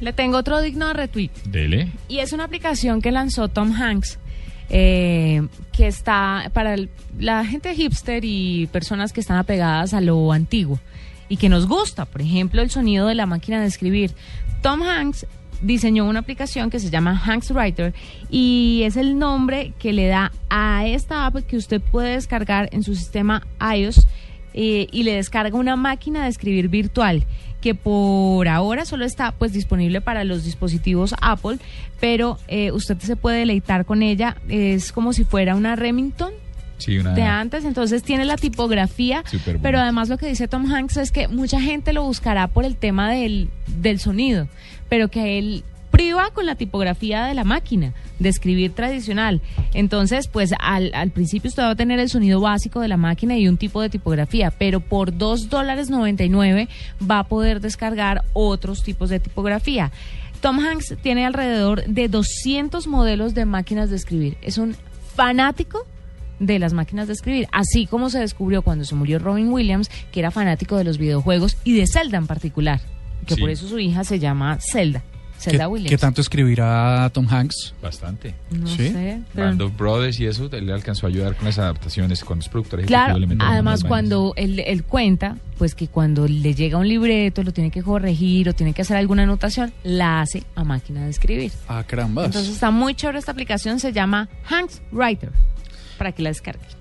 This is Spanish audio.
Le tengo otro digno de retweet. Dele. Y es una aplicación que lanzó Tom Hanks, eh, que está para el- la gente hipster y personas que están apegadas a lo antiguo y que nos gusta, por ejemplo, el sonido de la máquina de escribir. Tom Hanks diseñó una aplicación que se llama Hanks Writer y es el nombre que le da a esta app que usted puede descargar en su sistema iOS eh, y le descarga una máquina de escribir virtual que por ahora solo está pues disponible para los dispositivos Apple, pero eh, usted se puede deleitar con ella, es como si fuera una Remington Sí, una. de antes, entonces tiene la tipografía, pero además lo que dice Tom Hanks es que mucha gente lo buscará por el tema del, del sonido, pero que él priva con la tipografía de la máquina de escribir tradicional. Entonces, pues al, al principio usted va a tener el sonido básico de la máquina y un tipo de tipografía, pero por dos dólares 99 va a poder descargar otros tipos de tipografía. Tom Hanks tiene alrededor de 200 modelos de máquinas de escribir. Es un fanático de las máquinas de escribir, así como se descubrió cuando se murió Robin Williams, que era fanático de los videojuegos y de Zelda en particular, que Sí. por eso su hija se llama Zelda, ¿Qué, Zelda Williams. qué tanto escribirá Tom Hanks? Bastante. No ¿Sí? sé, pero- Band of Brothers y eso le alcanzó a ayudar con las adaptaciones cuando es productor Claro, además cuando él, él cuenta, pues que cuando le llega un libreto, lo tiene que corregir o tiene que hacer alguna anotación, la hace a máquina de escribir. Ah, caramba. Entonces está muy chévere esta aplicación, se llama Hanks Writer, para que la descargue.